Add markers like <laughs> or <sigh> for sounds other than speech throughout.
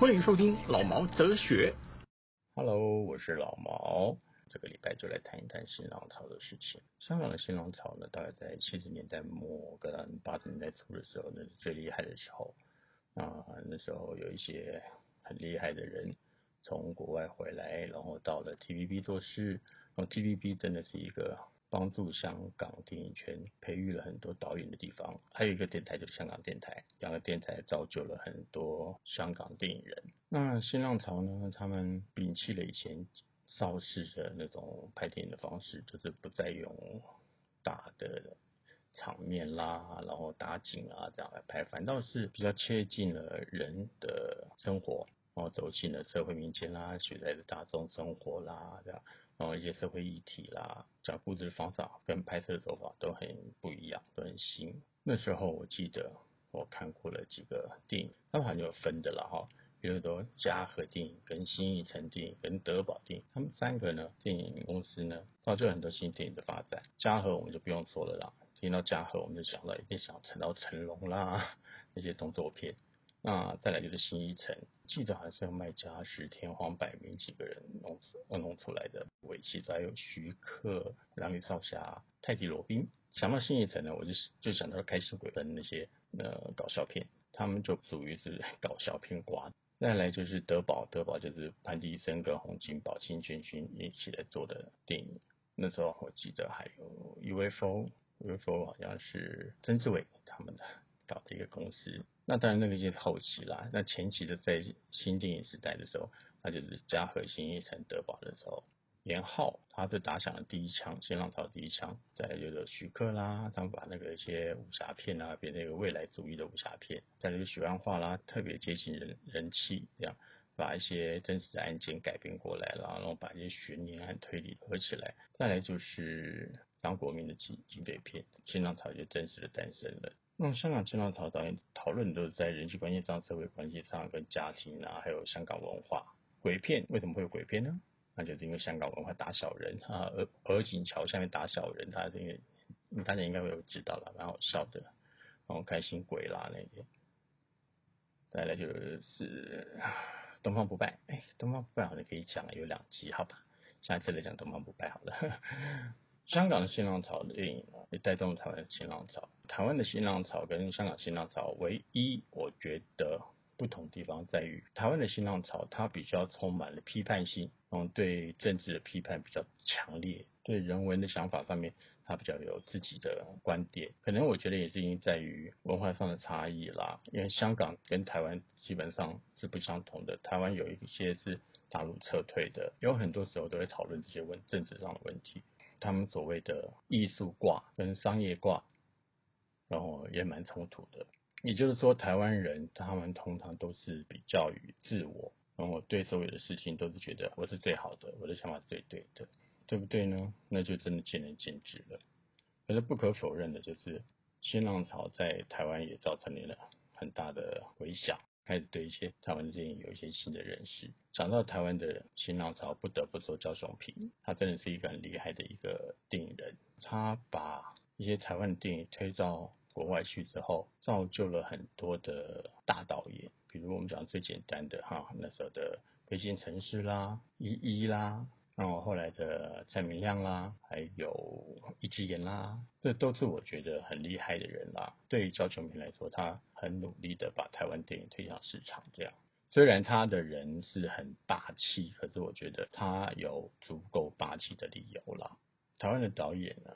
欢迎收听老毛哲学。Hello，我是老毛。这个礼拜就来谈一谈新浪潮的事情。香港的新浪潮呢，大概在七十年代末跟八十年代初的时候，那是最厉害的时候。啊，那时候有一些很厉害的人从国外回来，然后到了 TVB 做事。然后 TVB 真的是一个帮助香港电影圈培育了很多导演的地方。还有一个电台就是香港电台，两个电台造就了很多香港电影人。那新浪潮呢，他们摒弃了以前邵氏的那种拍电影的方式，就是不再用大的场面啦，然后打景啊这样来拍，反倒是比较贴近了人的生活，然后走进了社会民间啦，取代了大众生活啦这样。然后一些社会议题啦，讲故事的方法跟拍摄的手法都很不一样，都很新。那时候我记得我看过了几个电影，他们好像有分的了哈，比如说嘉禾电影、跟新艺城电影、跟德宝电影，他们三个呢电影公司呢造就很多新电影的发展。嘉禾我们就不用说了啦，听到嘉禾我们就想到一定想要成到成龙啦 <laughs> 那些动作片。那再来就是新一城，记得好像是用麦嘉石、天荒百鸣几个人弄弄出来的尾戏，还有徐克、狼女少侠、泰迪罗宾。想到新一城呢，我就就想到开心鬼跟那些呃搞笑片，他们就属于是 <laughs> 搞笑片瓜。再来就是德宝，德宝就是潘迪生跟洪金宝、金圈勋一起来做的电影。那时候我记得还有 UFO，UFO 好像是曾志伟他们的搞的一个公司。那当然，那个就是后期啦。那前期的在新电影时代的时候，那就是嘉禾、新一城、德宝的时候，连浩他是打响了第一枪，新浪潮第一枪。再就是徐克啦，他们把那个一些武侠片啊，变成一个未来主义的武侠片。再就是许鞍华啦，特别接近人人气，这样把一些真实的案件改编过来了，然后把一些悬念和推理合起来。再来就是张国民的警警匪片，新浪潮就真实的诞生了。那香港新浪潮导演讨论都是在人际关系上、社会关系上、跟家庭啊，还有香港文化。鬼片为什么会有鬼片呢？那就是因为香港文化打小人啊，鹅鹅颈桥下面打小人，他因为大家应该会有知道了，蛮好笑的。然后开心鬼啦那些，再来就是东方不败。哎，东方不败好像可以讲有两集，好吧？下一次来讲东方不败好了。<laughs> 香港的新浪潮的电影也带动了台湾的新浪潮。台湾的新浪潮跟香港新浪潮唯一我觉得不同地方在于，台湾的新浪潮它比较充满了批判性，嗯，对政治的批判比较强烈，对人文的想法上面它比较有自己的观点。可能我觉得也是因在于文化上的差异啦，因为香港跟台湾基本上是不相同的。台湾有一些是大陆撤退的，有很多时候都会讨论这些问政治上的问题。他们所谓的艺术挂跟商业挂，然后也蛮冲突的。也就是说，台湾人他们通常都是比较于自我，然后对所有的事情都是觉得我是最好的，我的想法是最对的，对不对呢？那就真的见仁见智了。可是不可否认的就是，新浪潮在台湾也造成了很大的回响。开始对一些台湾的电影有一些新的认识。讲到台湾的新浪潮，不得不说焦雄平，他真的是一个很厉害的一个电影人。他把一些台湾的电影推到国外去之后，造就了很多的大导演。比如我们讲最简单的哈，那时候的《北京城市》啦，《一一》啦。然后后来的蔡明亮啦，还有一只眼啦，这都是我觉得很厉害的人啦。对于焦球迷来说，他很努力的把台湾电影推向市场。这样，虽然他的人是很霸气，可是我觉得他有足够霸气的理由啦。台湾的导演呢，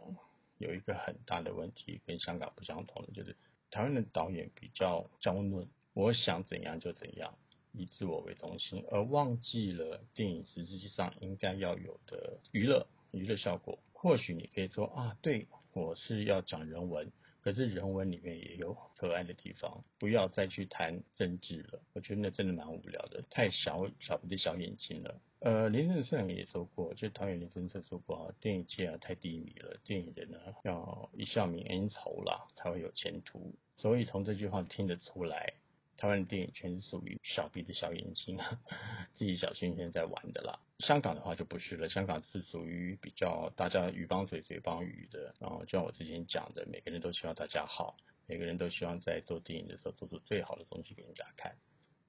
有一个很大的问题，跟香港不相同的，就是台湾的导演比较娇嫩，我想怎样就怎样。以自我为中心，而忘记了电影实际上应该要有的娱乐娱乐效果。或许你可以说啊，对我是要讲人文，可是人文里面也有可爱的地方，不要再去谈政治了，我觉得那真的蛮无聊的，太小小不的小眼睛了。呃，林正盛也说过，就导演林正盛说过啊，电影界啊太低迷了，电影人呢要一笑泯恩仇啦，才会有前途。所以从这句话听得出来。台湾的电影圈是属于小鼻子小眼睛，<laughs> 自己小心心在玩的啦。香港的话就不是了，香港是属于比较大家鱼帮水水帮鱼的。然后就像我之前讲的，每个人都希望大家好，每个人都希望在做电影的时候做出最好的东西给人家看。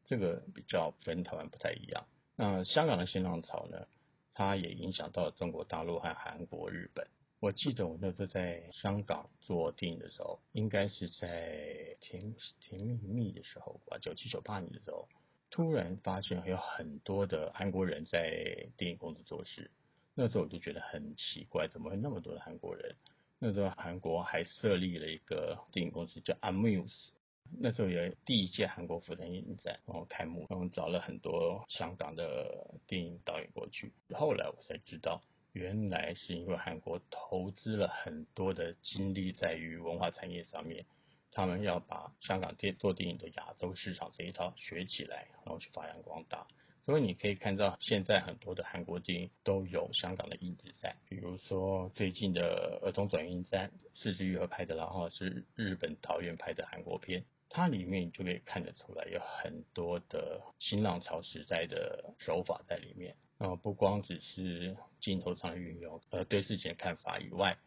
这个比较跟台湾不太一样。那香港的新浪潮呢，它也影响到中国大陆和韩国、日本。我记得我那时候在香港做电影的时候，应该是在甜甜蜜蜜的时候吧，九七九八年的时候，突然发现有很多的韩国人在电影公司做事。那时候我就觉得很奇怪，怎么会那么多的韩国人？那时候韩国还设立了一个电影公司叫 Amuse，那时候有第一届韩国福登影展，然后开幕，然后找了很多香港的电影导演过去。后来我才知道。原来是因为韩国投资了很多的精力在于文化产业上面，他们要把香港电做电影的亚洲市场这一套学起来，然后去发扬光大。所以你可以看到，现在很多的韩国电影都有香港的影子在，比如说最近的《儿童转运站》，四之愈合拍的，然后是日本导演拍的韩国片，它里面就可以看得出来有很多的新浪潮时代的手法在里面。呃，不光只是镜头上的运用，呃，对事情的看法以外，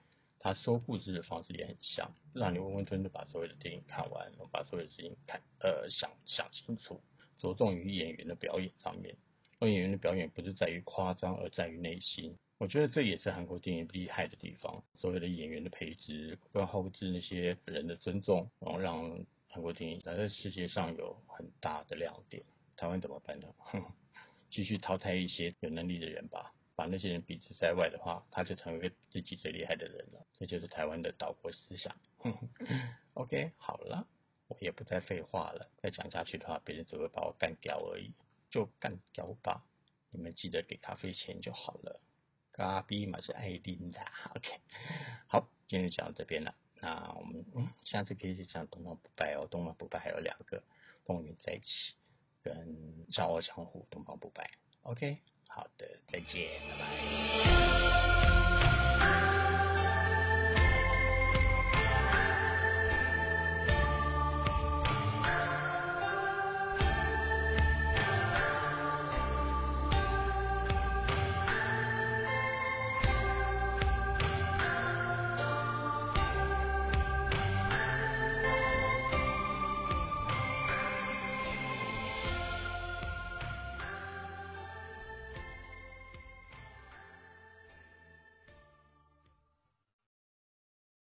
他说故事的方式也很像，让你温温吞吞把所有的电影看完，把所有的事情看，呃，想想清楚，着重于演员的表演上面。而演员的表演不是在于夸张，而在于内心。我觉得这也是韩国电影厉害的地方，所有的演员的配置跟后置那些人的尊重，然后让韩国电影在世界上有很大的亮点。台湾怎么办呢？<laughs> 继续淘汰一些有能力的人吧，把那些人比之在外的话，他就成为自己最厉害的人了。这就是台湾的岛国思想。<laughs> OK，好了，我也不再废话了。再讲下去的话，别人只会把我干掉而已，就干掉吧。你们记得给咖啡钱就好了。咖啡嘛是爱丁的。OK，好，今天讲到这边了。那我们嗯，下次可以讲东方不败哦。东方不败还有两个风云在一起。嗯掌握江湖东方不败。Ok 好的再见拜拜。